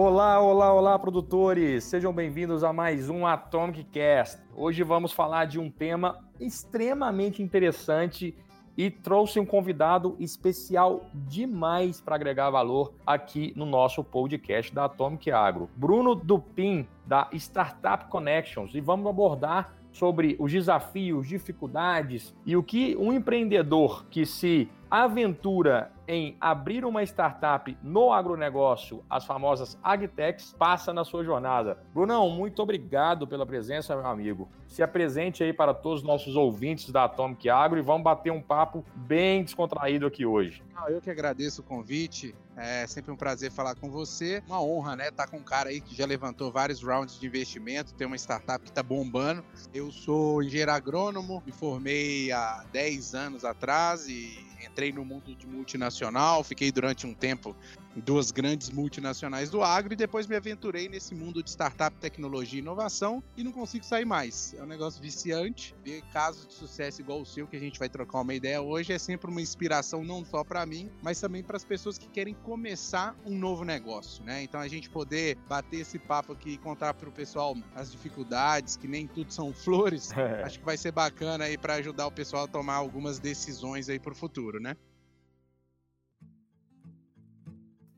Olá, olá, olá, produtores! Sejam bem-vindos a mais um Atomic Cast. Hoje vamos falar de um tema extremamente interessante e trouxe um convidado especial demais para agregar valor aqui no nosso podcast da Atomic Agro. Bruno Dupin, da Startup Connections, e vamos abordar sobre os desafios, dificuldades e o que um empreendedor que se aventura em abrir uma startup no agronegócio, as famosas agtechs, passa na sua jornada. Brunão, muito obrigado pela presença, meu amigo. Se apresente aí para todos os nossos ouvintes da Atomic Agro e vamos bater um papo bem descontraído aqui hoje. Eu que agradeço o convite. É sempre um prazer falar com você. Uma honra, né? Estar tá com um cara aí que já levantou vários rounds de investimento, tem uma startup que está bombando. Eu sou engenheiro agrônomo, me formei há 10 anos atrás e entrei no mundo de multinacional, fiquei durante um tempo em duas grandes multinacionais do agro e depois me aventurei nesse mundo de startup, tecnologia e inovação e não consigo sair mais. É um negócio viciante. Ver casos de sucesso igual o seu, que a gente vai trocar uma ideia hoje, é sempre uma inspiração não só para mim, mas também para as pessoas que querem começar um novo negócio, né? Então a gente poder bater esse papo aqui e contar para o pessoal as dificuldades, que nem tudo são flores, acho que vai ser bacana aí para ajudar o pessoal a tomar algumas decisões aí para o futuro, né?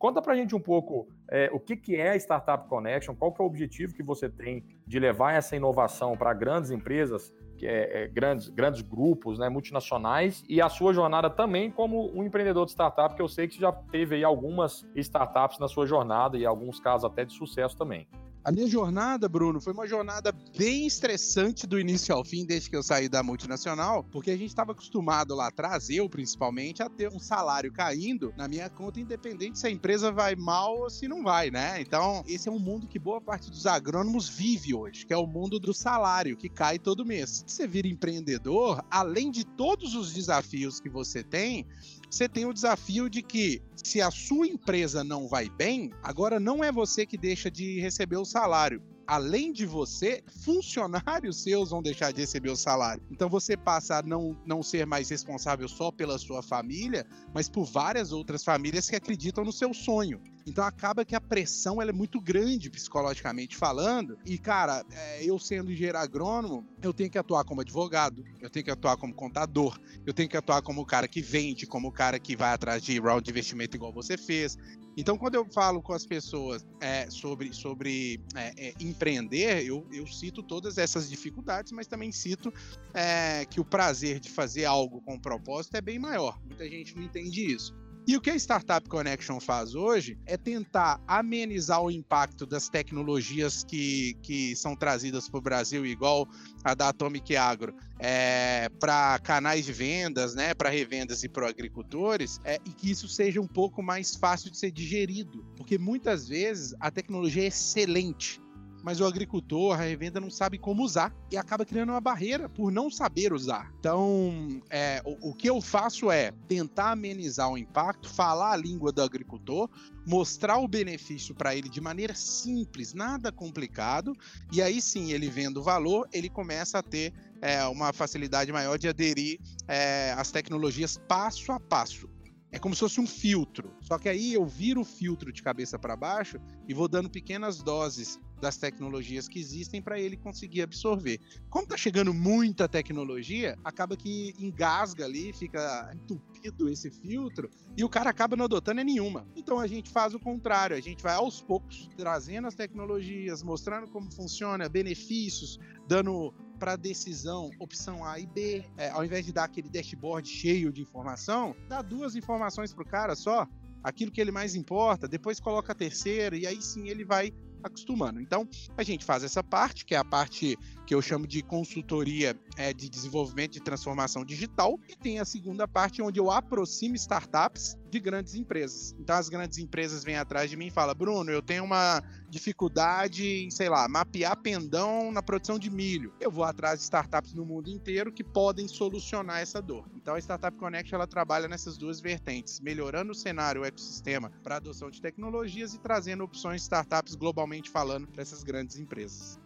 Conta para a gente um pouco é, o que, que é a Startup Connection, qual que é o objetivo que você tem de levar essa inovação para grandes empresas, que é, é, grandes, grandes grupos, né, multinacionais, e a sua jornada também como um empreendedor de startup, que eu sei que você já teve aí algumas startups na sua jornada e alguns casos até de sucesso também. A minha jornada, Bruno, foi uma jornada bem estressante do início ao fim, desde que eu saí da multinacional, porque a gente estava acostumado lá atrás, eu principalmente, a ter um salário caindo na minha conta, independente se a empresa vai mal ou se não vai, né? Então, esse é um mundo que boa parte dos agrônomos vive hoje, que é o mundo do salário, que cai todo mês. Se você vira empreendedor, além de todos os desafios que você tem, você tem o desafio de que se a sua empresa não vai bem, agora não é você que deixa de receber o salário. Além de você, funcionários seus vão deixar de receber o salário. Então você passa a não, não ser mais responsável só pela sua família, mas por várias outras famílias que acreditam no seu sonho. Então acaba que a pressão é muito grande psicologicamente falando. E, cara, é, eu sendo engenheiro agrônomo, eu tenho que atuar como advogado, eu tenho que atuar como contador, eu tenho que atuar como o cara que vende, como o cara que vai atrás de round de investimento igual você fez. Então, quando eu falo com as pessoas é, sobre, sobre é, é, empreender, eu, eu, cito todas essas dificuldades, mas também cito é, que o prazer de fazer algo com propósito é bem maior. Muita gente não entende isso. E o que a Startup Connection faz hoje é tentar amenizar o impacto das tecnologias que, que são trazidas para o Brasil, igual a da Atomic Agro, é, para canais de vendas, né, para revendas e para agricultores, é, e que isso seja um pouco mais fácil de ser digerido, porque muitas vezes a tecnologia é excelente, mas o agricultor, a revenda não sabe como usar e acaba criando uma barreira por não saber usar. Então, é, o, o que eu faço é tentar amenizar o impacto, falar a língua do agricultor, mostrar o benefício para ele de maneira simples, nada complicado, e aí sim, ele vendo o valor, ele começa a ter é, uma facilidade maior de aderir é, às tecnologias passo a passo. É como se fosse um filtro. Só que aí eu viro o filtro de cabeça para baixo e vou dando pequenas doses das tecnologias que existem para ele conseguir absorver. Como tá chegando muita tecnologia, acaba que engasga ali, fica entupido esse filtro e o cara acaba não adotando nenhuma. Então a gente faz o contrário, a gente vai aos poucos trazendo as tecnologias, mostrando como funciona, benefícios, dando para decisão opção A e B, é, ao invés de dar aquele dashboard cheio de informação, dá duas informações pro cara só, aquilo que ele mais importa, depois coloca a terceira e aí sim ele vai acostumando. Então, a gente faz essa parte, que é a parte que eu chamo de consultoria é, de desenvolvimento de transformação digital, e tem a segunda parte onde eu aproximo startups de grandes empresas. Então as grandes empresas vêm atrás de mim e falam: Bruno, eu tenho uma dificuldade em, sei lá, mapear pendão na produção de milho. Eu vou atrás de startups no mundo inteiro que podem solucionar essa dor. Então a Startup Connect ela trabalha nessas duas vertentes, melhorando o cenário, o ecossistema para adoção de tecnologias e trazendo opções startups globalmente falando para essas grandes empresas.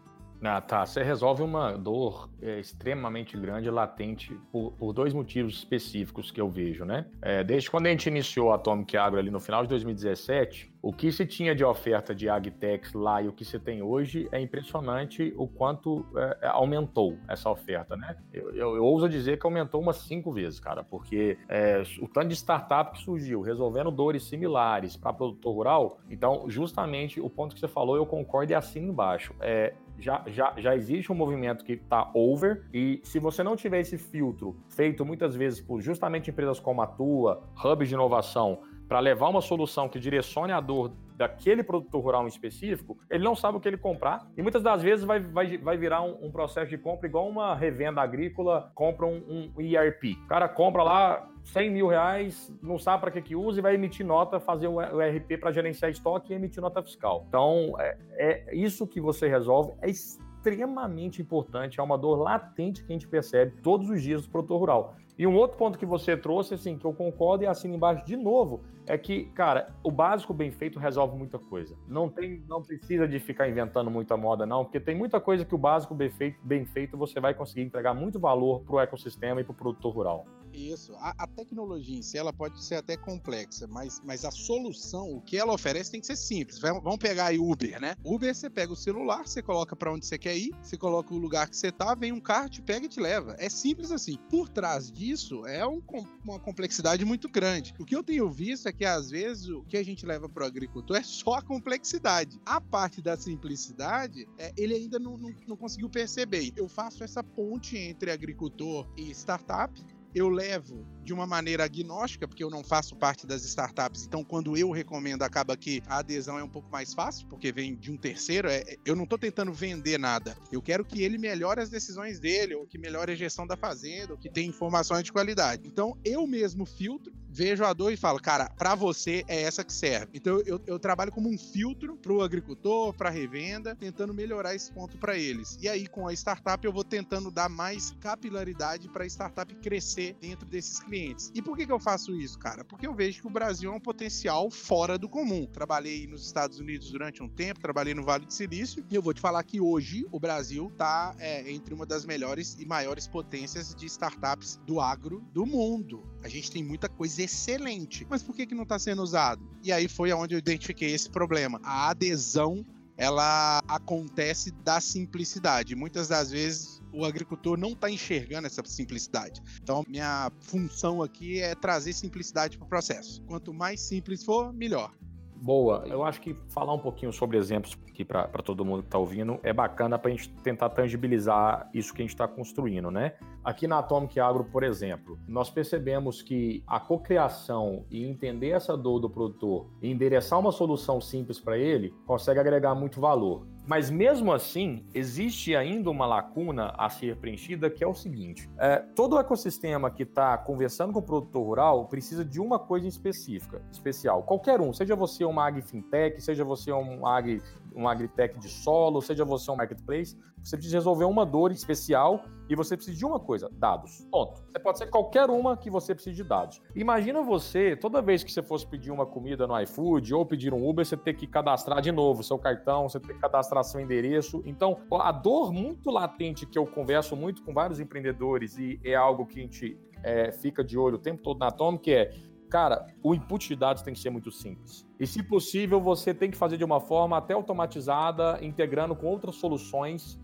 Ah, tá. Você resolve uma dor é, extremamente grande, latente, por, por, dois motivos específicos que eu vejo, né? É, desde quando a gente iniciou a Atomic Agro ali no final de 2017, o que se tinha de oferta de Agtex lá e o que se tem hoje é impressionante o quanto é, é, aumentou essa oferta, né? Eu, eu, eu, ouso dizer que aumentou umas cinco vezes, cara, porque é, o tanto de startup que surgiu resolvendo dores similares para produtor rural, então justamente o ponto que você falou eu concordo e assino embaixo. É, já, já, já existe um movimento que está over, e se você não tiver esse filtro feito muitas vezes por justamente empresas como a tua, hubs de inovação, para levar uma solução que direcione a dor daquele produtor rural em específico, ele não sabe o que ele comprar e muitas das vezes vai, vai, vai virar um, um processo de compra igual uma revenda agrícola compra um, um ERP. O cara compra lá 100 mil reais, não sabe para que que usa e vai emitir nota, fazer o ERP para gerenciar estoque e emitir nota fiscal. Então, é, é isso que você resolve, é extremamente importante, é uma dor latente que a gente percebe todos os dias do produtor rural. E um outro ponto que você trouxe, assim, que eu concordo e assino embaixo de novo, é que, cara, o básico bem feito resolve muita coisa. Não tem, não precisa de ficar inventando muita moda, não, porque tem muita coisa que o básico bem feito, bem feito você vai conseguir entregar muito valor para o ecossistema e para o produtor rural. Isso. A, a, tecnologia em si, ela pode ser até complexa, mas, mas a solução, o que ela oferece tem que ser simples. Vamos pegar aí Uber, né? Uber, você pega o celular, você coloca para onde você quer ir, você coloca o lugar que você tá, vem um carro, te pega e te leva. É simples assim. Por trás disso, é um, uma complexidade muito grande. O que eu tenho visto é que, às vezes, o que a gente leva pro agricultor é só a complexidade. A parte da simplicidade, é, ele ainda não, não, não conseguiu perceber. Eu faço essa ponte entre agricultor e startup, eu levo de uma maneira agnóstica, porque eu não faço parte das startups, então quando eu recomendo, acaba que a adesão é um pouco mais fácil, porque vem de um terceiro. É, eu não estou tentando vender nada. Eu quero que ele melhore as decisões dele, ou que melhore a gestão da fazenda, ou que tenha informações de qualidade. Então eu mesmo filtro, vejo a dor e falo, cara, para você é essa que serve. Então eu, eu trabalho como um filtro para o agricultor, para revenda, tentando melhorar esse ponto para eles. E aí com a startup eu vou tentando dar mais capilaridade para a startup crescer dentro desses clientes. E por que, que eu faço isso, cara? Porque eu vejo que o Brasil é um potencial fora do comum. Trabalhei nos Estados Unidos durante um tempo, trabalhei no Vale do Silício, e eu vou te falar que hoje o Brasil está é, entre uma das melhores e maiores potências de startups do agro do mundo. A gente tem muita coisa excelente, mas por que, que não está sendo usado? E aí foi onde eu identifiquei esse problema. A adesão ela acontece da simplicidade. Muitas das vezes o agricultor não está enxergando essa simplicidade. Então, minha função aqui é trazer simplicidade para o processo. Quanto mais simples for, melhor. Boa. Eu acho que falar um pouquinho sobre exemplos aqui para todo mundo que está ouvindo é bacana para a gente tentar tangibilizar isso que a gente está construindo, né? Aqui na Atomic Agro, por exemplo, nós percebemos que a cocriação e entender essa dor do produtor e endereçar uma solução simples para ele consegue agregar muito valor. Mas mesmo assim, existe ainda uma lacuna a ser preenchida, que é o seguinte: é, todo o ecossistema que está conversando com o produtor rural precisa de uma coisa específica, especial. Qualquer um, seja você uma ag fintech, seja você um ag um agritech de solo, seja você um marketplace, você precisa resolver uma dor especial e você precisa de uma coisa, dados. Ponto. Você pode ser qualquer uma que você precise de dados. Imagina você, toda vez que você fosse pedir uma comida no iFood ou pedir um Uber, você ter que cadastrar de novo seu cartão, você ter que cadastrar seu endereço. Então, a dor muito latente que eu converso muito com vários empreendedores e é algo que a gente é, fica de olho o tempo todo na Atomic é cara, o input de dados tem que ser muito simples. E, se possível, você tem que fazer de uma forma até automatizada, integrando com outras soluções.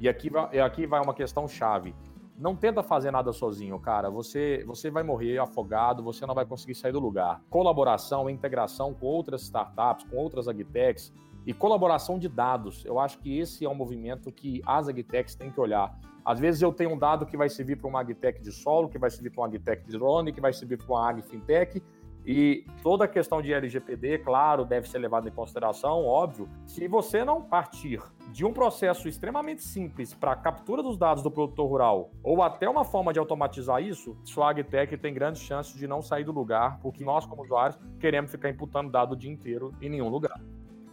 E aqui vai, aqui vai uma questão chave. Não tenta fazer nada sozinho, cara. Você, você vai morrer afogado, você não vai conseguir sair do lugar. Colaboração, integração com outras startups, com outras agtechs e colaboração de dados. Eu acho que esse é um movimento que as agtechs têm que olhar. Às vezes eu tenho um dado que vai servir para uma agtech de solo, que vai servir para uma agtech de drone, que vai servir para uma ag fintech, e toda a questão de LGPD, claro, deve ser levada em consideração, óbvio. Se você não partir de um processo extremamente simples para a captura dos dados do produtor rural, ou até uma forma de automatizar isso, sua agtech tem grandes chances de não sair do lugar, porque nós, como usuários, queremos ficar imputando dado o dia inteiro em nenhum lugar.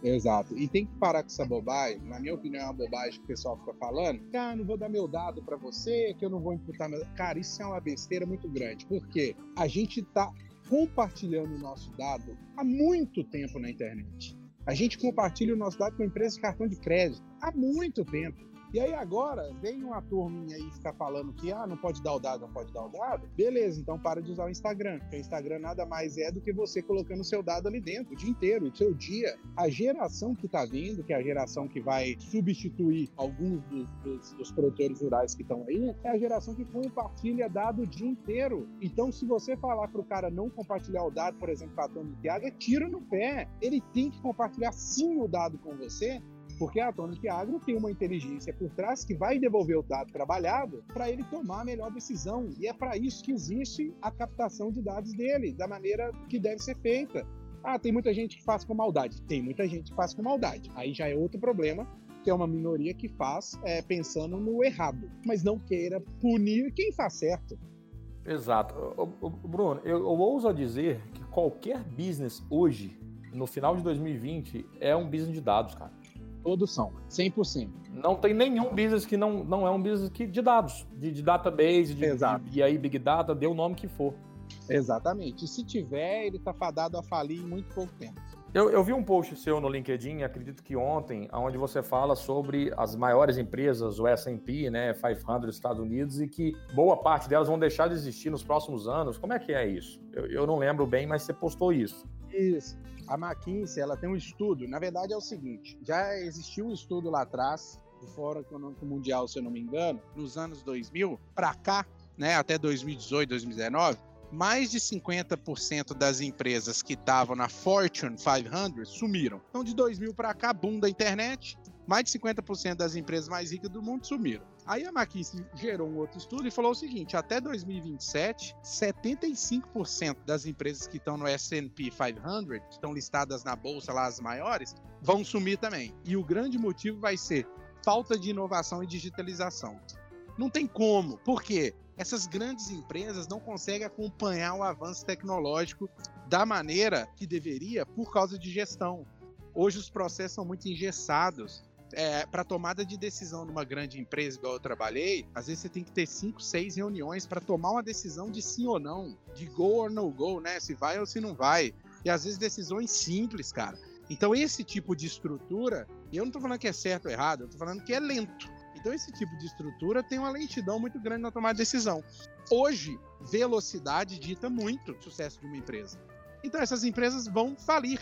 Exato. E tem que parar com essa bobagem. Na minha opinião, é uma bobagem que o pessoal fica falando. Cara, ah, não vou dar meu dado para você, que eu não vou imputar meu. Cara, isso é uma besteira muito grande. Porque a gente tá compartilhando o nosso dado há muito tempo na internet. A gente compartilha o nosso dado com empresas de cartão de crédito há muito tempo. E aí agora vem uma turminha aí ficar falando que ah, não pode dar o dado, não pode dar o dado. Beleza, então para de usar o Instagram. Porque o Instagram nada mais é do que você colocando o seu dado ali dentro o dia inteiro, o seu dia. A geração que está vindo, que é a geração que vai substituir alguns dos, dos, dos produtores rurais que estão aí, é a geração que compartilha dado o dia inteiro. Então, se você falar para o cara não compartilhar o dado, por exemplo, para a Atomic Agro, é tiro no pé. Ele tem que compartilhar sim o dado com você, porque a Atomic Agro tem uma inteligência por trás que vai devolver o dado trabalhado para ele tomar a melhor decisão. E é para isso que existe a captação de dados dele, da maneira que deve ser feita. Ah, tem muita gente que faz com maldade. Tem muita gente que faz com maldade. Aí já é outro problema, que é uma minoria que faz é, pensando no errado, mas não queira punir quem faz certo. Exato. Bruno, eu, eu ouso dizer que qualquer business hoje, no final de 2020, é um business de dados, cara. Todos são, 100%. Não tem nenhum business que não, não é um business que, de dados, de, de database, de, Exato. De, e aí Big Data, dê o nome que for. Exatamente. E se tiver, ele está fadado a falir em muito pouco tempo. Eu, eu, vi um post seu no LinkedIn, acredito que ontem, onde você fala sobre as maiores empresas, o S&P, né, 500 dos Estados Unidos, e que boa parte delas vão deixar de existir nos próximos anos. Como é que é isso? Eu, eu não lembro bem, mas você postou isso. A McKinsey, ela tem um estudo. Na verdade, é o seguinte: já existiu um estudo lá atrás, do Fórum Econômico Mundial, se eu não me engano, nos anos 2000 para cá, né, até 2018, 2019, mais de 50% das empresas que estavam na Fortune 500 sumiram. Então, de 2000 para cá, boom da internet, mais de 50% das empresas mais ricas do mundo sumiram. Aí a McKinsey gerou um outro estudo e falou o seguinte: até 2027, 75% das empresas que estão no S&P 500, que estão listadas na bolsa lá as maiores, vão sumir também. E o grande motivo vai ser falta de inovação e digitalização. Não tem como. Por quê? Essas grandes empresas não conseguem acompanhar o avanço tecnológico da maneira que deveria por causa de gestão. Hoje os processos são muito engessados é, para tomada de decisão numa grande empresa igual eu trabalhei, às vezes você tem que ter cinco, seis reuniões para tomar uma decisão de sim ou não, de go or no go, né? Se vai ou se não vai. E às vezes decisões simples, cara. Então esse tipo de estrutura, eu não estou falando que é certo ou errado, eu estou falando que é lento. Então esse tipo de estrutura tem uma lentidão muito grande na tomada de decisão. Hoje, velocidade dita muito o sucesso de uma empresa. Então essas empresas vão falir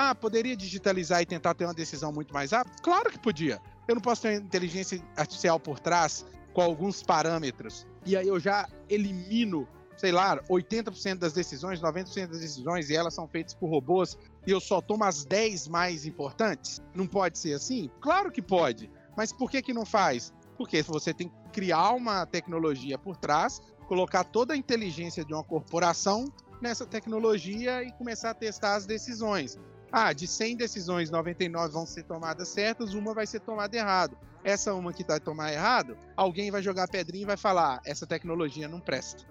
ah, poderia digitalizar e tentar ter uma decisão muito mais rápida? Claro que podia. Eu não posso ter inteligência artificial por trás com alguns parâmetros. E aí eu já elimino, sei lá, 80% das decisões, 90% das decisões, e elas são feitas por robôs, e eu só tomo as 10 mais importantes? Não pode ser assim? Claro que pode. Mas por que, que não faz? Porque você tem que criar uma tecnologia por trás, colocar toda a inteligência de uma corporação nessa tecnologia e começar a testar as decisões. Ah, de 100 decisões, 99 vão ser tomadas certas, uma vai ser tomada errado. Essa uma que vai tomar errado, alguém vai jogar pedrinha e vai falar: essa tecnologia não presta.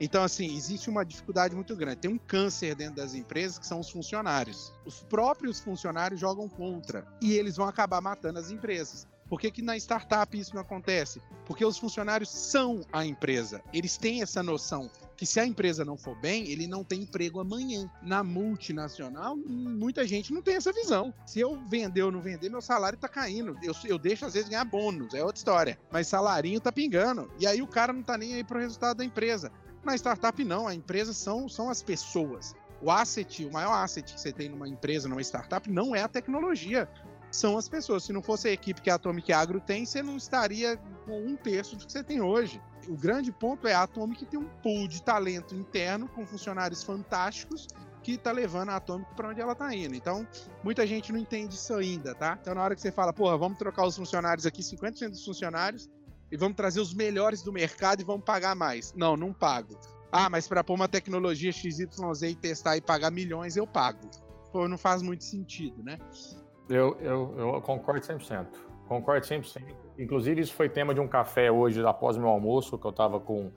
Então, assim, existe uma dificuldade muito grande. Tem um câncer dentro das empresas que são os funcionários. Os próprios funcionários jogam contra e eles vão acabar matando as empresas. Por que, que na startup isso não acontece? Porque os funcionários são a empresa. Eles têm essa noção que se a empresa não for bem, ele não tem emprego amanhã. Na multinacional, muita gente não tem essa visão. Se eu vender ou não vender, meu salário tá caindo. Eu, eu deixo às vezes ganhar bônus, é outra história. Mas salarinho tá pingando. E aí o cara não tá nem aí pro resultado da empresa. Na startup não, a empresa são, são as pessoas. O asset, o maior asset que você tem numa empresa, numa startup, não é a tecnologia são as pessoas. Se não fosse a equipe que a Atomic Agro tem, você não estaria com um terço do que você tem hoje. O grande ponto é a Atomic tem um pool de talento interno com funcionários fantásticos que está levando a Atomic para onde ela está indo. Então, muita gente não entende isso ainda, tá? Então, na hora que você fala, porra, vamos trocar os funcionários aqui, 50% dos funcionários, e vamos trazer os melhores do mercado e vamos pagar mais. Não, não pago. Ah, mas para pôr uma tecnologia XYZ e testar e pagar milhões, eu pago. Pô, não faz muito sentido, né? Eu, eu, eu concordo 100%. Concordo 100%. Inclusive, isso foi tema de um café hoje, após meu almoço, que eu estava com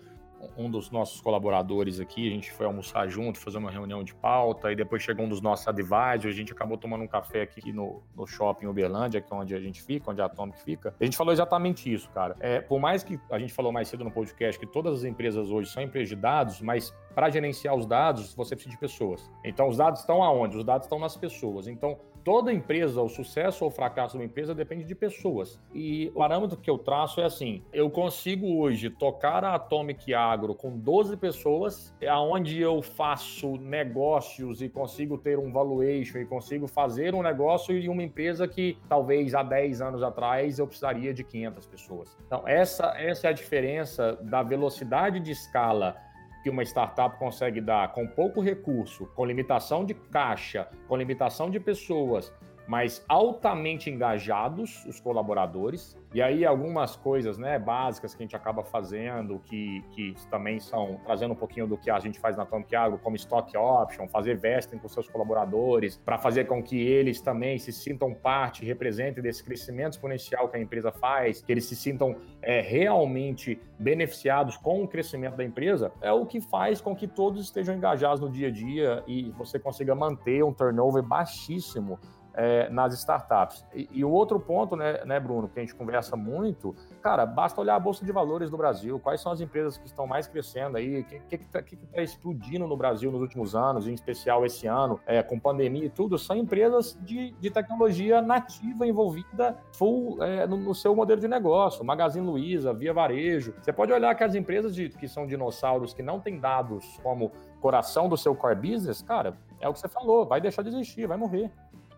um dos nossos colaboradores aqui, a gente foi almoçar junto, fazer uma reunião de pauta, e depois chegou um dos nossos advisors, a gente acabou tomando um café aqui no, no shopping Uberlândia, que é onde a gente fica, onde a Atomic fica. A gente falou exatamente isso, cara. É, por mais que a gente falou mais cedo no podcast que todas as empresas hoje são empresas de dados, mas para gerenciar os dados, você precisa de pessoas. Então, os dados estão aonde? Os dados estão nas pessoas. Então, toda empresa, o sucesso ou o fracasso de uma empresa depende de pessoas. E o parâmetro que eu traço é assim: eu consigo hoje tocar a Atomic Agro com 12 pessoas, aonde eu faço negócios e consigo ter um valuation e consigo fazer um negócio e uma empresa que talvez há 10 anos atrás eu precisaria de 500 pessoas. Então, essa, essa é a diferença da velocidade de escala que uma startup consegue dar com pouco recurso, com limitação de caixa, com limitação de pessoas, mas altamente engajados os colaboradores. E aí algumas coisas, né, básicas que a gente acaba fazendo, que, que também são trazendo um pouquinho do que a gente faz na Atomic Agro, como stock option, fazer vesting com seus colaboradores, para fazer com que eles também se sintam parte, representem desse crescimento exponencial que a empresa faz, que eles se sintam é, realmente beneficiados com o crescimento da empresa, é o que faz com que todos estejam engajados no dia a dia e você consiga manter um turnover baixíssimo é, nas startups. E, e, o outro ponto, né, né, Bruno, que a gente conversa muito, cara, basta olhar a Bolsa de Valores do Brasil, quais são as empresas que estão mais crescendo aí, o que está que que tá explodindo no Brasil nos últimos anos, em especial esse ano, é, com pandemia e tudo, são empresas de, de tecnologia nativa envolvida full é, no, no, seu modelo de negócio, Magazine Luiza, Via Varejo. Você pode olhar que as empresas de, que são dinossauros, que não têm dados como coração do seu core business, cara, é o que você falou, vai deixar de existir, vai morrer.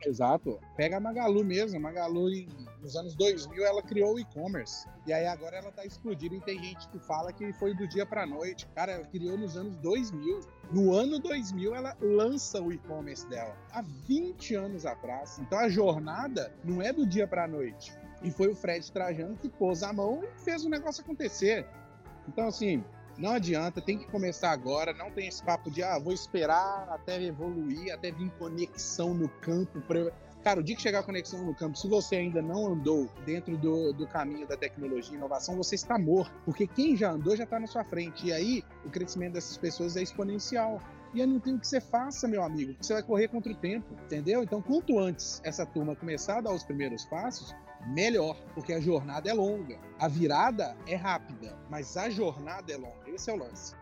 Exato. Pega a Magalu mesmo. A Magalu, nos anos 2000, ela criou o e-commerce. E aí agora ela tá explodindo e tem gente que fala que foi do dia pra noite. Cara, ela criou nos anos 2000. No ano 2000, ela lança o e-commerce dela. Há 20 anos atrás. Então a jornada não é do dia pra noite. E foi o Fred Trajano que pôs a mão e fez o negócio acontecer. Então, assim, não adianta, tem que começar agora. Não tem esse papo de, ah, vou esperar até evoluir, até vir conexão no campo. Pra... Cara, o dia que chegar a conexão no campo, se você ainda não andou dentro do, do caminho da tecnologia e inovação, você está morto. Porque quem já andou já está na sua frente. E aí, o crescimento dessas pessoas é exponencial. E aí não tem o que você faça, meu amigo, você vai correr contra o tempo, entendeu? Então, quanto antes essa turma começar a dar os primeiros passos, melhor, porque a jornada é longa. A virada é rápida, mas a jornada é longa. Esse é o lance.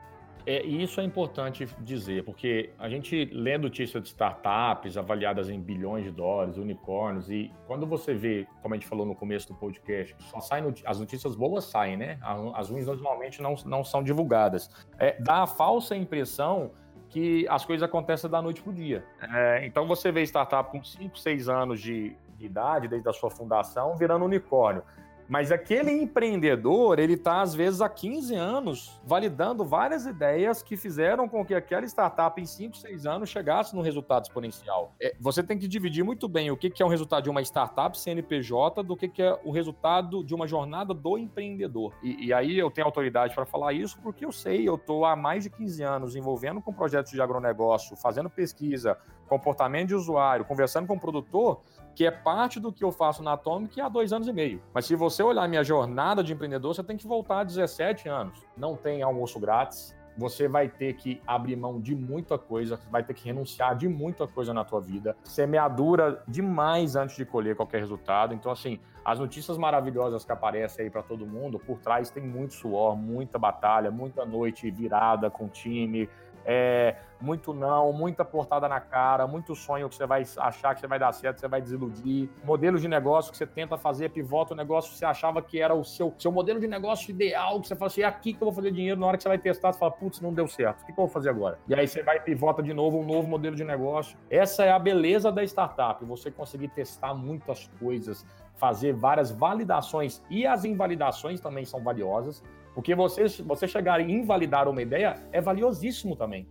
É, e isso é importante dizer, porque a gente lê notícias de startups avaliadas em bilhões de dólares, unicórnios, e quando você vê, como a gente falou no começo do podcast, só saem as notícias boas saem, né? As ruins normalmente não, não são divulgadas. É, dá a falsa impressão que as coisas acontecem da noite para o dia. É, então você vê startup com 5, 6 anos de, de idade, desde a sua fundação, virando unicórnio. Mas aquele empreendedor, ele está, às vezes, há 15 anos validando várias ideias que fizeram com que aquela startup, em 5, 6 anos, chegasse no resultado exponencial. É, você tem que dividir muito bem o que, é um resultado de uma startup CNPJ do que, que é o resultado de uma jornada do empreendedor. E, e aí eu tenho autoridade para falar isso porque eu sei, eu estou há mais de 15 anos envolvendo com projetos de agronegócio, fazendo pesquisa, comportamento de usuário, conversando com o produtor, que é parte do que eu faço na Atomic há dois anos e meio. Mas se você olhar minha jornada de empreendedor, você tem que voltar a 17 anos. Não tem almoço grátis, você vai ter que abrir mão de muita coisa, vai ter que renunciar de muita coisa na tua vida, semeadura demais antes de colher qualquer resultado. Então, assim, as notícias maravilhosas que aparecem aí para todo mundo, por trás tem muito suor, muita batalha, muita noite virada com o time, é, muito não, muita portada na cara, muito sonho que você vai achar que você vai dar certo, você vai desiludir. Modelos de negócio que você tenta fazer, pivota o negócio que você achava que era o seu, seu modelo de negócio ideal, que você fala assim, é aqui que eu vou fazer dinheiro. Na hora que você vai testar, você fala, putz, não deu certo, o que, que eu vou fazer agora? E aí você vai e pivota de novo um novo modelo de negócio. Essa é a beleza da startup, você conseguir testar muitas coisas, fazer várias validações e as invalidações também são valiosas. Porque você, você chegar e invalidar uma ideia é valiosíssimo também.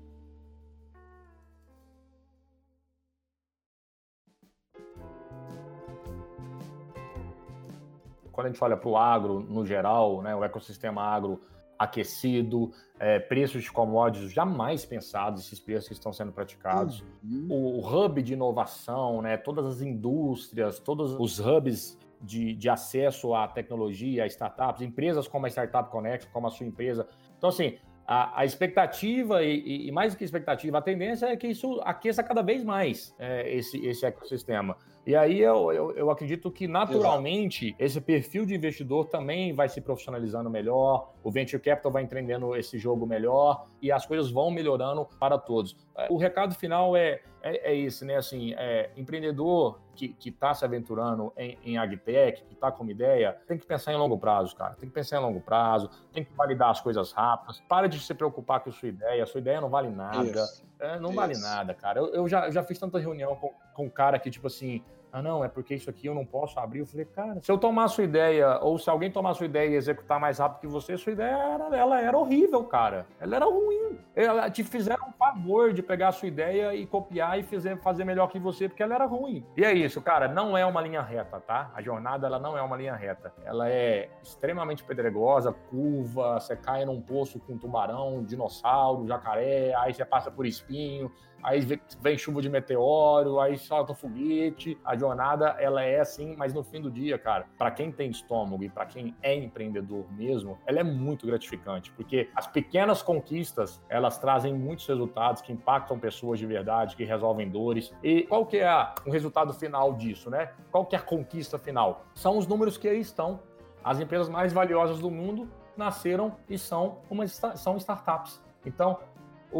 Quando a gente olha para o agro no geral, né, o ecossistema agro aquecido, é, preços de commodities jamais pensados, esses preços que estão sendo praticados, uhum. o, o hub de inovação, né, todas as indústrias, todos os hubs de, de acesso à tecnologia, a startups, empresas como a Startup Connect, como a sua empresa. Então, assim, a, a expectativa e, e, mais do que expectativa, a tendência é que isso aqueça cada vez mais é, esse, esse ecossistema. E aí eu, eu, eu acredito que naturalmente Exato. esse perfil de investidor também vai se profissionalizando melhor, o venture capital vai entendendo esse jogo melhor e as coisas vão melhorando para todos. O recado final é, é, é esse, né? Assim, é, empreendedor que está se aventurando em, em agtech, que está com uma ideia, tem que pensar em longo prazo, cara. Tem que pensar em longo prazo, tem que validar as coisas rápidas. Para de se preocupar com a sua ideia. A sua ideia não vale nada. É, não Isso. vale nada, cara. Eu, eu, já, eu já fiz tanta reunião com, com um cara que, tipo assim, ah, não, é porque isso aqui eu não posso abrir. Eu falei, cara, se eu tomar sua ideia, ou se alguém tomar sua ideia e executar mais rápido que você, sua ideia era, ela era horrível, cara. Ela era ruim. Ela te fizeram favor de pegar a sua ideia e copiar e fazer, fazer melhor que você, porque ela era ruim. E é isso, cara, não é uma linha reta, tá? A jornada, ela não é uma linha reta. Ela é extremamente pedregosa, curva, você cai num poço com tubarão, dinossauro, jacaré, aí você passa por espinho, aí vem chuva de meteoro, aí solta foguete. A jornada, ela é assim, mas no fim do dia, cara, para quem tem estômago e para quem é empreendedor mesmo, ela é muito gratificante, porque as pequenas conquistas, elas trazem muitos resultados que impactam pessoas de verdade, que resolvem dores. E qual que é o resultado final disso, né? Qual que é a conquista final? São os números que aí estão. As empresas mais valiosas do mundo nasceram e são, uma, são startups. Então,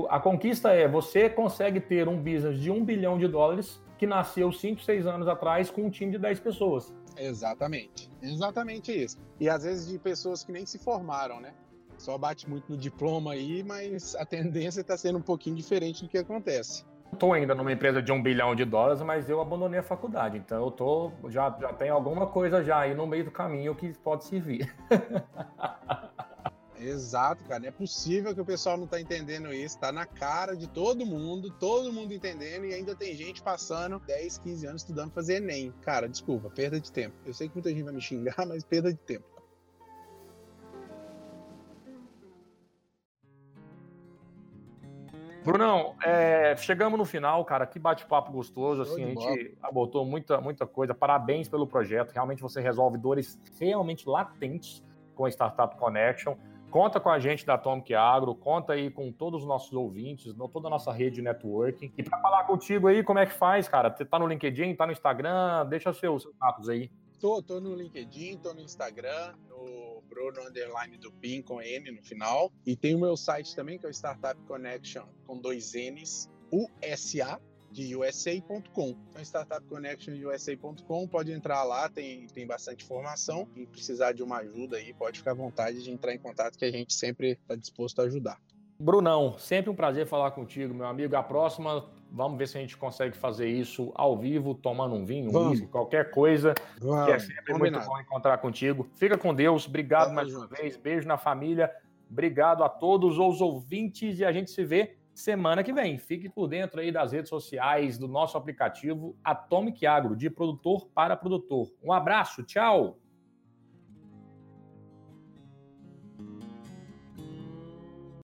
a conquista é você consegue ter um business de um bilhão de dólares que nasceu 5, 6 anos atrás com um time de 10 pessoas. Exatamente. Exatamente isso. E às vezes de pessoas que nem se formaram, né? Só bate muito no diploma aí, mas a tendência está sendo um pouquinho diferente do que acontece. Estou ainda numa empresa de um bilhão de dólares, mas eu abandonei a faculdade, então eu tô já já tenho alguma coisa já aí no meio do caminho que pode servir. Exato, cara. Não é possível que o pessoal não tá entendendo isso. Tá na cara de todo mundo, todo mundo entendendo, e ainda tem gente passando 10, 15 anos estudando fazer Enem. Cara, desculpa, perda de tempo. Eu sei que muita gente vai me xingar, mas perda de tempo. Brunão, é, chegamos no final, cara. Que bate-papo gostoso. Assim, a gente abordou muita, muita coisa. Parabéns pelo projeto. Realmente você resolve dores realmente latentes com a Startup Connection. Conta com a gente da Atomic Agro, conta aí com todos os nossos ouvintes, toda a nossa rede de networking. E para falar contigo aí, como é que faz, cara? Você tá no LinkedIn, tá no Instagram? Deixa seus, dados aí. Tô, tô no LinkedIn, tô no Instagram, no Bruno Underline do PIN com N no final. E tem o meu site também, que é o Startup Connection com dois N's, USA, de USA.com. Então, startupconnectionusa.com, pode entrar lá, tem, tem bastante informação. E precisar de uma ajuda aí, pode ficar à vontade de entrar em contato, que a gente sempre está disposto a ajudar. Brunão, sempre um prazer falar contigo, meu amigo. A próxima, vamos ver se a gente consegue fazer isso ao vivo, tomando um vinho, um whisky, qualquer coisa. Vamos. Que é sempre Combinado. muito bom encontrar contigo. Fica com Deus, obrigado Vamos mais junto. uma vez, beijo na família, obrigado a todos os ouvintes e a gente se vê semana que vem. Fique por dentro aí das redes sociais do nosso aplicativo Atomic Agro, de produtor para produtor. Um abraço, tchau!